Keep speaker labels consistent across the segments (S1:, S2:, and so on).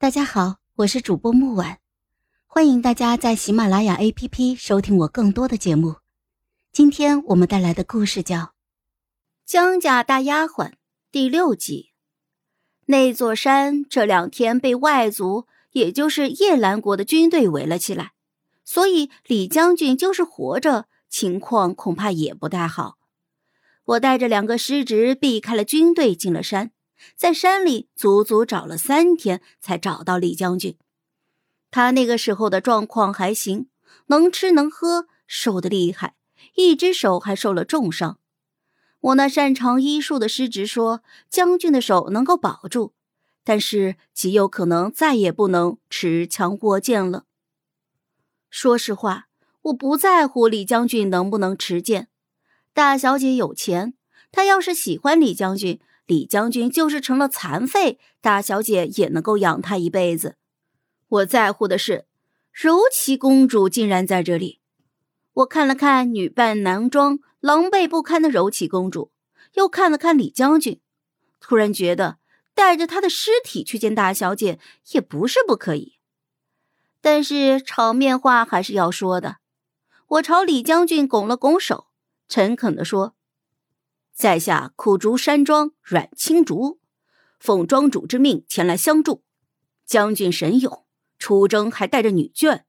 S1: 大家好，我是主播木婉，欢迎大家在喜马拉雅 APP 收听我更多的节目。今天我们带来的故事叫《
S2: 江家大丫鬟》第六集。那座山这两天被外族，也就是叶兰国的军队围了起来，所以李将军就是活着，情况恐怕也不太好。我带着两个师侄避开了军队，进了山。在山里足足找了三天，才找到李将军。他那个时候的状况还行，能吃能喝，瘦得厉害，一只手还受了重伤。我那擅长医术的师侄说，将军的手能够保住，但是极有可能再也不能持枪握剑了。说实话，我不在乎李将军能不能持剑，大小姐有钱，她要是喜欢李将军。李将军就是成了残废，大小姐也能够养他一辈子。我在乎的是，柔琪公主竟然在这里。我看了看女扮男装、狼狈不堪的柔琪公主，又看了看李将军，突然觉得带着他的尸体去见大小姐也不是不可以。但是场面话还是要说的。我朝李将军拱了拱手，诚恳地说。在下苦竹山庄阮青竹，奉庄主之命前来相助。将军神勇，出征还带着女眷，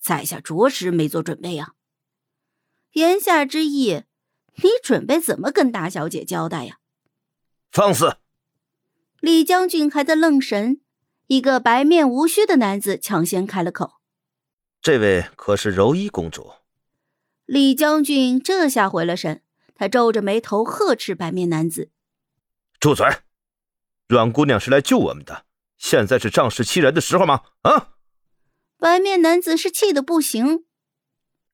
S2: 在下着实没做准备啊。言下之意，你准备怎么跟大小姐交代呀？
S3: 放肆！
S2: 李将军还在愣神，一个白面无须的男子抢先开了口：“
S3: 这位可是柔衣公主？”
S2: 李将军这下回了神。他皱着眉头呵斥白面男子：“
S3: 住嘴！阮姑娘是来救我们的，现在是仗势欺人的时候吗？”啊！
S2: 白面男子是气得不行。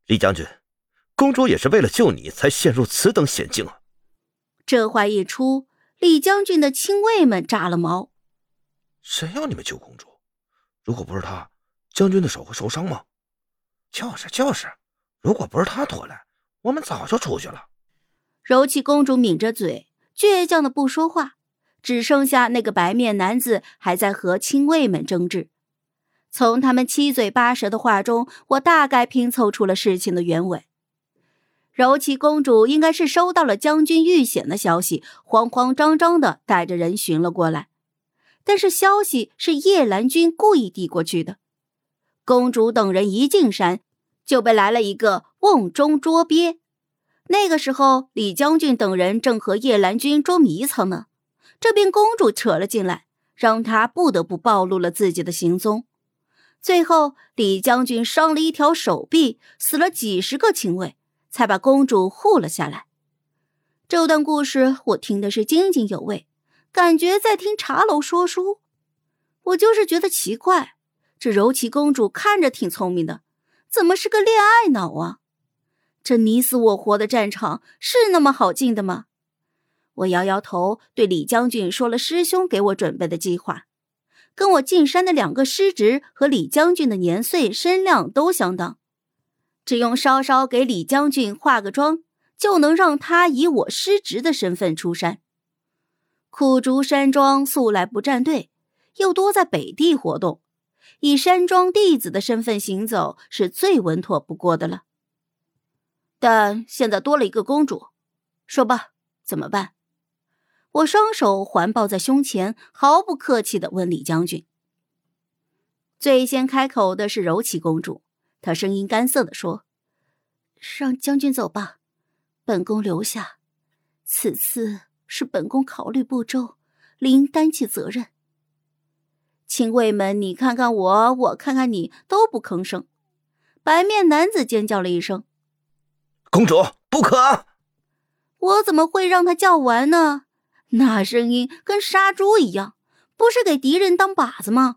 S3: 李将军，公主也是为了救你才陷入此等险境啊！
S2: 这话一出，李将军的亲卫们炸了毛。
S4: 谁要你们救公主？如果不是他，将军的手会受伤吗？就是就是，如果不是他拖来，我们早就出去了。
S2: 柔气公主抿着嘴，倔强的不说话，只剩下那个白面男子还在和亲卫们争执。从他们七嘴八舌的话中，我大概拼凑出了事情的原委。柔气公主应该是收到了将军遇险的消息，慌慌张张的带着人寻了过来。但是消息是叶兰君故意递过去的。公主等人一进山，就被来了一个瓮中捉鳖。那个时候，李将军等人正和叶兰君捉迷藏呢，这边公主扯了进来，让他不得不暴露了自己的行踪。最后，李将军伤了一条手臂，死了几十个亲卫，才把公主护了下来。这段故事我听的是津津有味，感觉在听茶楼说书。我就是觉得奇怪，这柔琪公主看着挺聪明的，怎么是个恋爱脑啊？这你死我活的战场是那么好进的吗？我摇摇头，对李将军说了师兄给我准备的计划。跟我进山的两个师侄和李将军的年岁身量都相当，只用稍稍给李将军化个妆，就能让他以我师侄的身份出山。苦竹山庄素来不站队，又多在北地活动，以山庄弟子的身份行走是最稳妥不过的了。但现在多了一个公主，说吧，怎么办？我双手环抱在胸前，毫不客气的问李将军。最先开口的是柔琪公主，她声音干涩的说：“让将军走吧，本宫留下。此次是本宫考虑不周，理应担起责任。”亲卫们，你看看我，我看看你，都不吭声。白面男子尖叫了一声。
S3: 公主不可！
S2: 我怎么会让他叫完呢？那声音跟杀猪一样，不是给敌人当靶子吗？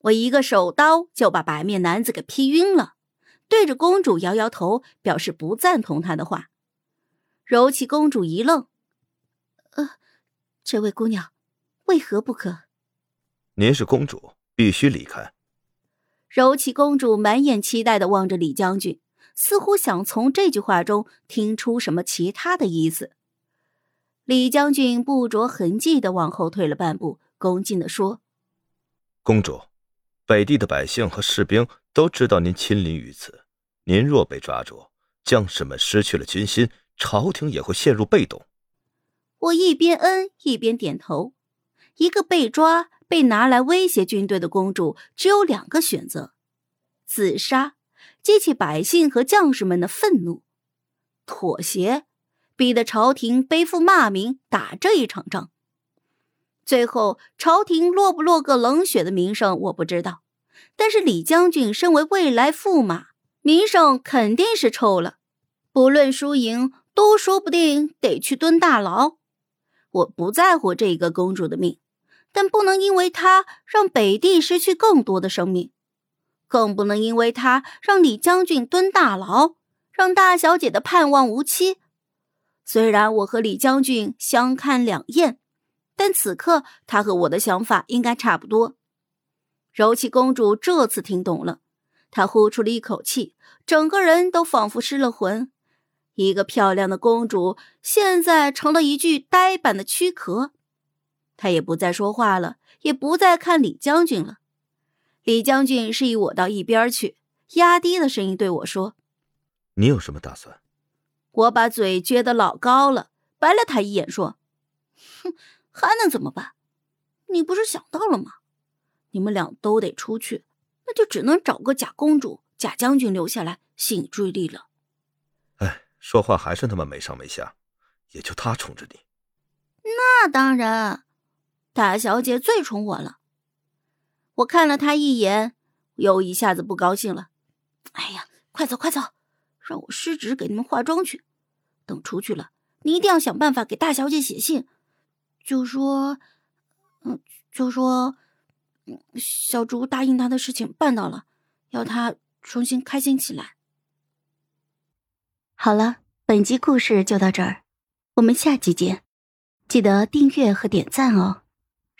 S2: 我一个手刀就把白面男子给劈晕了，对着公主摇摇头，表示不赞同他的话。柔气公主一愣：“呃，这位姑娘，为何不可？”
S3: 您是公主，必须离开。
S2: 柔气公主满眼期待的望着李将军。似乎想从这句话中听出什么其他的意思。李将军不着痕迹的往后退了半步，恭敬的说：“
S3: 公主，北地的百姓和士兵都知道您亲临于此，您若被抓住，将士们失去了军心，朝廷也会陷入被动。
S2: 我一边嗯一边点头。一个被抓、被拿来威胁军队的公主，只有两个选择：自杀，激起百姓和将士们的愤怒；妥协，逼得朝廷背负骂名，打这一场仗。最后，朝廷落不落个冷血的名声，我不知道。但是李将军身为未来驸马，名声肯定是臭了。不论输赢，都说不定得去蹲大牢。我不在乎这个公主的命。但不能因为她让北地失去更多的生命，更不能因为他让李将军蹲大牢，让大小姐的盼望无期。虽然我和李将军相看两厌，但此刻他和我的想法应该差不多。柔气公主这次听懂了，她呼出了一口气，整个人都仿佛失了魂。一个漂亮的公主，现在成了一具呆板的躯壳。她也不再说话了，也不再看李将军了。李将军示意我到一边去，压低了声音对我说：“
S3: 你有什么打算？”
S2: 我把嘴撅得老高了，白了他一眼说：“哼，还能怎么办？你不是想到了吗？你们俩都得出去，那就只能找个假公主、假将军留下来吸引注意力了。”
S3: 哎，说话还是那么没上没下，也就他宠着你。
S2: 那当然。大小姐最宠我了。我看了他一眼，又一下子不高兴了。哎呀，快走快走，让我失职给你们化妆去。等出去了，你一定要想办法给大小姐写信，就说，嗯，就说，小竹答应他的事情办到了，要他重新开心起来。
S1: 好了，本集故事就到这儿，我们下集见，记得订阅和点赞哦。